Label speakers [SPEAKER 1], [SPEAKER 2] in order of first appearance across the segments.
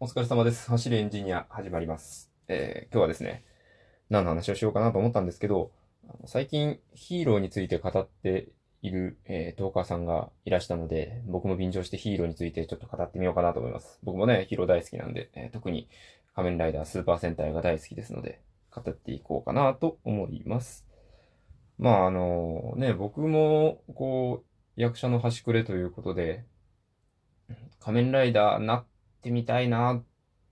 [SPEAKER 1] お疲れ様です。走るエンジニア始まります。えー今日はですね、何の話をしようかなと思ったんですけど、最近ヒーローについて語っている、えートーカーさんがいらしたので、僕も便乗してヒーローについてちょっと語ってみようかなと思います。僕もね、ヒーロー大好きなんで、えー特に仮面ライダースーパー戦隊が大好きですので、語っていこうかなと思います。まああのね、僕もこう、役者の端くれということで、仮面ライダーなっってみたいなっ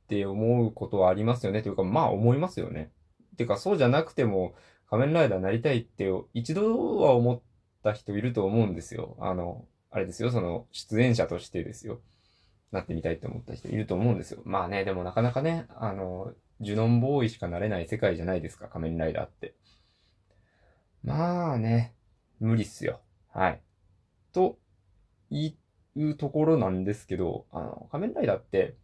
[SPEAKER 1] て思うことはありますよね。というか、まあ思いますよね。てか、そうじゃなくても仮面ライダーになりたいって一度は思った人いると思うんですよ。あの、あれですよ、その出演者としてですよ。なってみたいって思った人いると思うんですよ。まあね、でもなかなかね、あの、ジュノンボーイしかなれない世界じゃないですか、仮面ライダーって。まあね、無理っすよ。はい。と言っいうところなんですけど、あの、仮面ライダーって、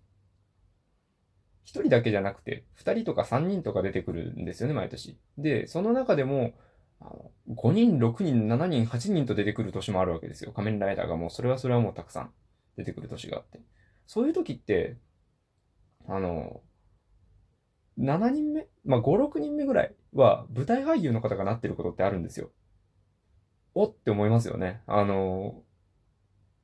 [SPEAKER 1] 一人だけじゃなくて、二人とか三人とか出てくるんですよね、毎年。で、その中でも、あの5人、6人、7人、8人と出てくる年もあるわけですよ。仮面ライダーがもう、それはそれはもうたくさん出てくる年があって。そういう時って、あの、7人目まあ、5、6人目ぐらいは舞台俳優の方がなってることってあるんですよ。おって思いますよね。あの、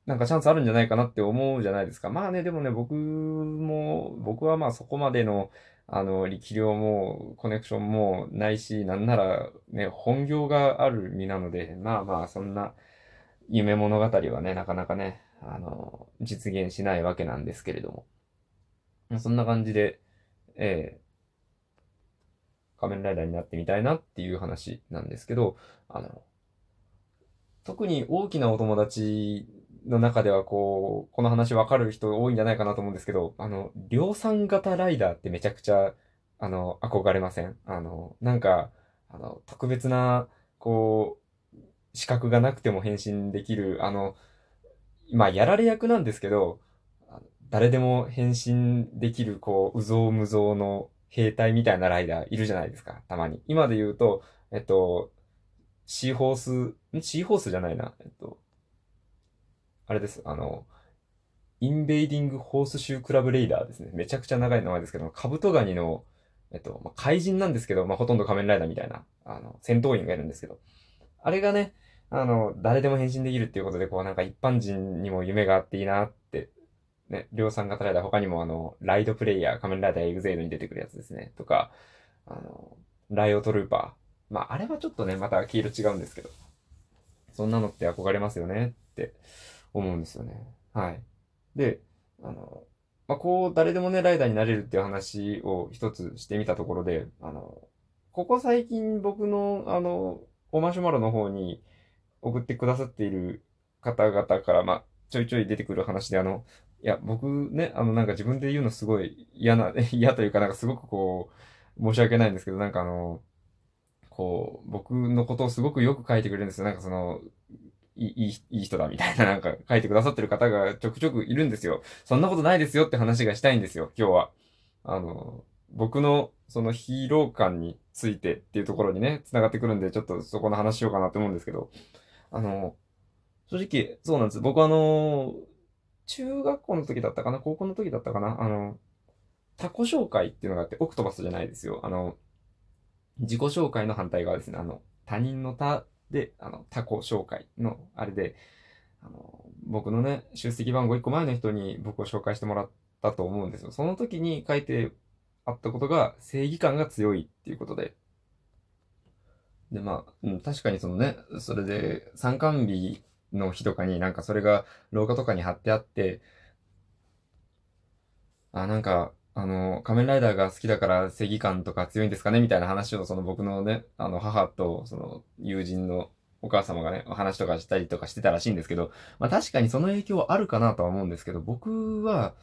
[SPEAKER 1] なんかチャンスあるんじゃないかなって思うじゃないですか。まあね、でもね、僕も、僕はまあそこまでの、あの、力量も、コネクションもないし、なんならね、本業がある身なので、まあまあ、そんな夢物語はね、なかなかね、あの、実現しないわけなんですけれども。そんな感じで、えー仮面ライダーになってみたいなっていう話なんですけど、あの、特に大きなお友達の中ではこう、この話わかる人多いんじゃないかなと思うんですけど、あの、量産型ライダーってめちゃくちゃ、あの、憧れません？あの、なんか、あの、特別な、こう、資格がなくても変身できる、あの、まあ、やられ役なんですけど、誰でも変身できる、こう、うぞうむぞうの兵隊みたいなライダーいるじゃないですか、たまに。今で言うと、えっと、シーホース、ん？シーホースじゃないな。えっと、あれです。あの、 Invading Horseshoe Crab Raider ですね。めちゃくちゃ長い名前ですけど、カブトガニの、えっと、まあ、怪人なんですけど、まあ、ほとんど仮面ライダーみたいな、あの、戦闘員がいるんですけど、あれがね、あの、誰でも変身できるっていうことで、こうなんか一般人にも夢があっていいなって、ね、量産型ライダー、他にもあの、ライドプレイヤー、仮面ライダーエグゼイドに出てくるやつですね。とか、あの、ライオトルーパー。まあ、あれはちょっとね、また黄色違うんですけど、そんなのって憧れますよねって思うんですよね。はい。で、あの、まあ、こう、誰でもね、ライダーになれるっていう話を一つしてみたところで、あの、ここ最近僕の、あの、おマシュマロの方に送ってくださっている方々から、まあ、ちょいちょい出てくる話で、あの、いや、僕ね、あの、なんか自分で言うのすごい嫌な、嫌というか、なんかすごくこう、申し訳ないんですけど、なんかあの、こう、僕のことをすごくよく書いてくれるんですよ。なんかその、いい、いい人だみたいななんか書いてくださってる方がちょくちょくいるんですよ。そんなことないですよって話がしたいんですよ、今日は。あの、僕のそのヒーロー感についてっていうところにね、繋がってくるんで、ちょっとそこの話しようかなって思うんですけど、あの、正直、そうなんです。僕あの、中学校の時だったかな高校の時だったかなあの、他己紹介っていうのがあって、オクトバスじゃないですよ。あの、自己紹介の反対側ですね。あの、他人の他で、あの、他己紹介のあれで、あの、僕のね、出席番号1個前の人に僕を紹介してもらったと思うんですよ。その時に書いてあったことが、正義感が強いっていうことで。で、まあ、うん、確かにそのね、それで、参観日の日とかになんかそれが廊下とかに貼ってあって、あ、なんか、あの、仮面ライダーが好きだから正義感とか強いんですかねみたいな話を、その僕のね、あの、母と、その、友人のお母様がね、お話とかしたりとかしてたらしいんですけど、まあ確かにその影響はあるかなとは思うんですけど、僕は、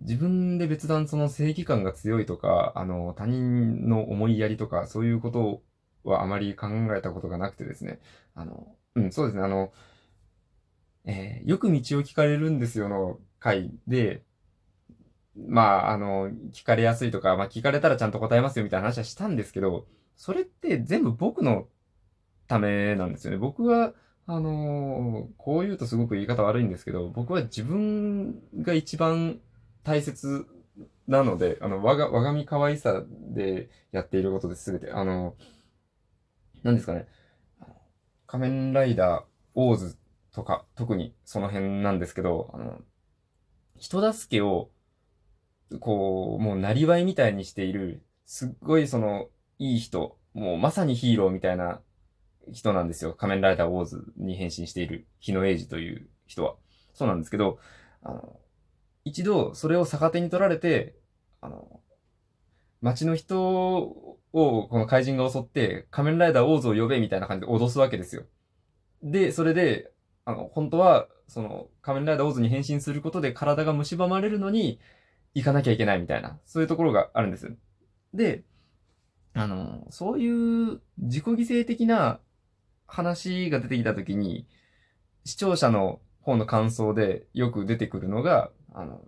[SPEAKER 1] 自分で別段その正義感が強いとか、あの、他人の思いやりとか、そういうことはあまり考えたことがなくてですね、あの、うん、そうですね、あの、えーよく道を聞かれるんですよの回で、まあ、あの、聞かれやすいとか、まあ、聞かれたらちゃんと答えますよみたいな話はしたんですけど、それって全部僕のためなんですよね。僕は、あのこう言うとすごく言い方悪いんですけど、僕は自分が一番大切なので、あの、我が、我が身可愛さでやっていることですべて。あの、何ですかね。仮面ライダー、オーズとか、特にその辺なんですけど、あの、人助けを、こう、もう、なりわいみたいにしている、すっごいその、いい人、もうまさにヒーローみたいな人なんですよ。仮面ライダーオーズに変身している火野映司という人は。そうなんですけど、あの、一度それを逆手に取られて、あの、街の人をこの怪人が襲って仮面ライダーオーズを呼べみたいな感じで脅すわけですよ。で、それで、あの、本当は、その仮面ライダーオーズに変身することで体が蝕まれるのに行かなきゃいけないみたいな、そういうところがあるんです。で、あの、そういう自己犠牲的な話が出てきたときに、視聴者の方の感想でよく出てくるのが、あの、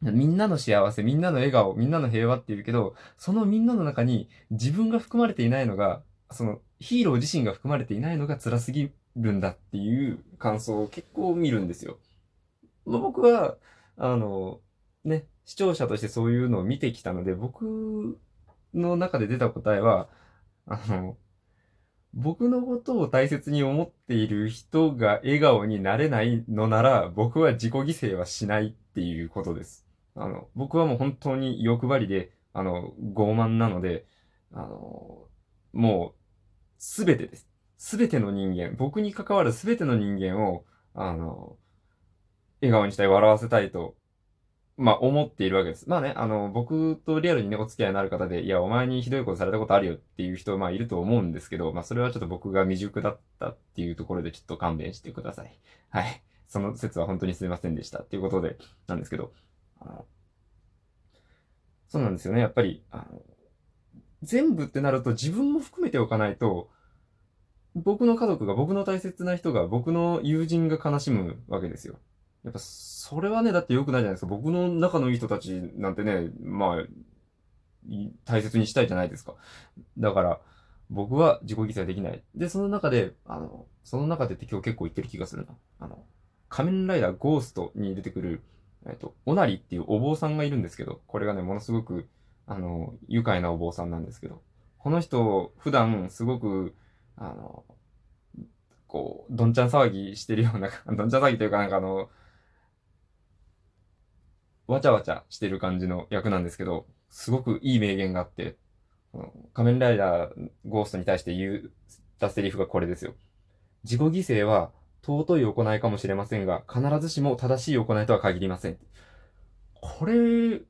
[SPEAKER 1] みんなの幸せ、みんなの笑顔、みんなの平和って言うけど、そのみんなの中に自分が含まれていないのが、そのヒーロー自身が含まれていないのが辛すぎるんだっていう感想を結構見るんですよ。僕は、あの、ね、視聴者としてそういうのを見てきたので、僕の中で出た答えは、あの、僕のことを大切に思っている人が笑顔になれないのなら、僕は自己犠牲はしないっていうことです。あの、僕はもう本当に欲張りで、あの、傲慢なので、あの、もう、すべてです。すべての人間、僕に関わるすべての人間を、あの、笑顔にしたい、笑わせたいとまあ、思っているわけです。まあね、あの、僕とリアルにね、お付き合いのある方で、いや、お前にひどいことされたことあるよっていう人、まあ、いると思うんですけど、まあ、それはちょっと僕が未熟だったっていうところで、ちょっと勘弁してください。はい。その説は本当にすいませんでしたっていうことで、なんですけど、あの、そうなんですよね。やっぱり、あの、全部ってなると自分も含めておかないと、僕の家族が、僕の大切な人が、僕の友人が悲しむわけですよ。やっぱ、それはね、だって良くないじゃないですか。僕の仲のいい人たちなんてね、まあ、大切にしたいじゃないですか。だから、僕は自己犠牲できない。で、その中で、あの、その中でって今日結構言ってる気がするな。あの、仮面ライダーゴーストに出てくる、えっと、オナリっていうお坊さんがいるんですけど、これがね、ものすごく、あの、愉快なお坊さんなんですけど、この人、普段、すごく、あの、こう、どんちゃん騒ぎしてるような、どんちゃん騒ぎというかなんかあの、わちゃわちゃしてる感じの役なんですけど、すごくいい名言があって、仮面ライダーゴーストに対して言ったセリフがこれですよ。自己犠牲は尊い行いかもしれませんが、必ずしも正しい行いとは限りません。これ、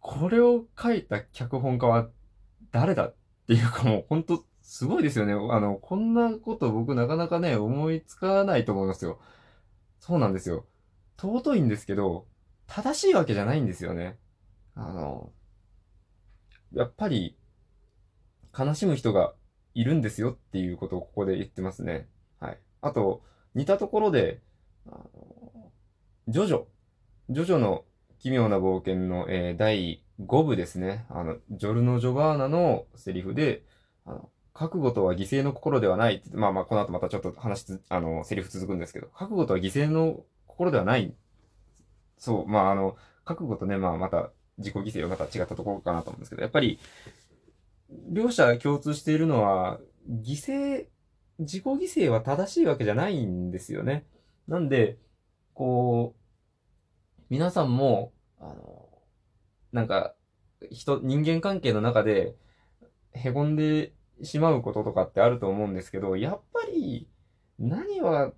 [SPEAKER 1] これを書いた脚本家は誰だっていうかもう本当すごいですよね。あの、こんなこと僕なかなかね、思いつかないと思いますよ。そうなんですよ。尊いんですけど、正しいわけじゃないんですよね。あの、やっぱり、悲しむ人がいるんですよっていうことをここで言ってますね。はい。あと、似たところで、あの、ジョジョ。ジョジョの奇妙な冒険の、えー、第5部ですね。あの、ジョルノ・ジョバーナのセリフで、あの、覚悟とは犠牲の心ではないってまあまあ、この後またちょっと話つ、あの、セリフ続くんですけど、覚悟とは犠牲の心ではないそう、まあ、あの、覚悟とね、まあ、また、自己犠牲はまた違ったところかなと思うんですけど、やっぱり、両者共通しているのは、犠牲、自己犠牲は正しいわけじゃないんですよね。なんで、こう、皆さんも、あの、なんか、人、人間関係の中で、凹んでしまうこととかってあると思うんですけど、やっぱり、何は、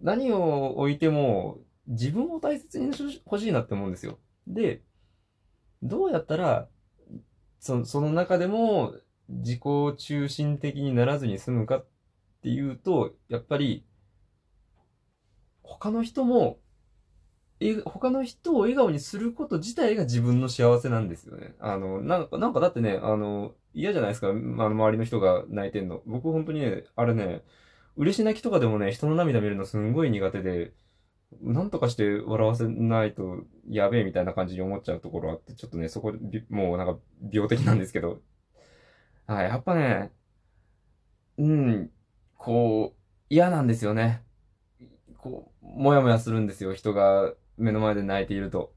[SPEAKER 1] 何を置いても、自分を大切に欲しいなって思うんですよ。で、どうやったら、そその中でも自己中心的にならずに済むかっていうと、やっぱり、他の人も、他の人を笑顔にすること自体が自分の幸せなんですよね。あの、なんか、なんかだってね、あの、嫌じゃないですか、あの、周りの人が泣いてんの。僕本当にね、あれね、嬉し泣きとかでもね、人の涙見るのすんごい苦手で、なんとかして笑わせないとやべえみたいな感じに思っちゃうところあって、ちょっとね、そこ、もうなんか病的なんですけど。はい、やっぱね、うん、こう、嫌なんですよね。こう、もやもやするんですよ。人が目の前で泣いていると。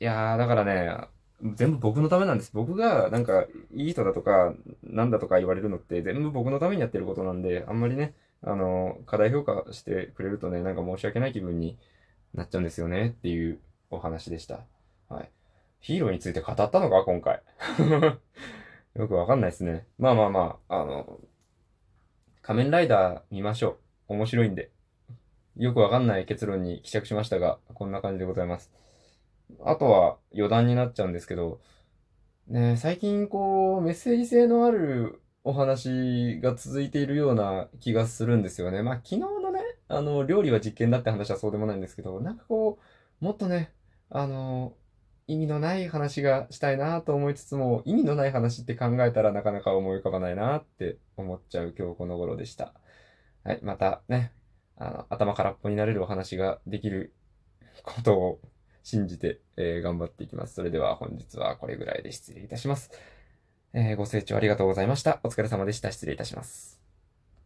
[SPEAKER 1] いやー、だからね、全部僕のためなんです。僕が、なんか、いい人だとか、なんだとか言われるのって、全部僕のためにやってることなんで、あんまりね、あの、過大評価してくれるとね、なんか申し訳ない気分になっちゃうんですよね、っていうお話でした。はい。ヒーローについて語ったのか、今回。よくわかんないですね。まあまあまあ、あの、仮面ライダー見ましょう。面白いんで。よくわかんない結論に帰着しましたが、こんな感じでございます。あとは余談になっちゃうんですけど、ね、最近こう、メッセージ性のあるお話が続いているような気がするんですよね。まあ昨日のね、あの、料理は実験だって話はそうでもないんですけど、なんかこう、もっとね、あの、意味のない話がしたいなと思いつつも、意味のない話って考えたらなかなか思い浮かばないなって思っちゃう今日この頃でした。はい、またね、あの、頭空っぽになれるお話ができることを信じて、えー、頑張っていきます。それでは本日はこれぐらいで失礼いたします。えー、ご清聴ありがとうございました。お疲れ様でした。失礼いたします。